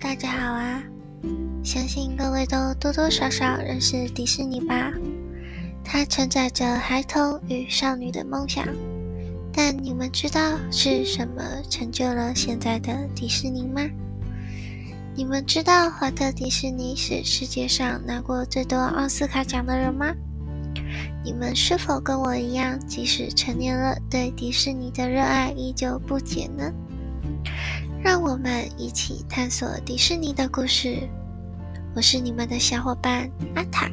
大家好啊！相信各位都多多少少认识迪士尼吧？它承载着孩童与少女的梦想。但你们知道是什么成就了现在的迪士尼吗？你们知道华特迪士尼是世界上拿过最多奥斯卡奖的人吗？你们是否跟我一样，即使成年了，对迪士尼的热爱依旧不减呢？让我们一起探索迪士尼的故事。我是你们的小伙伴阿塔。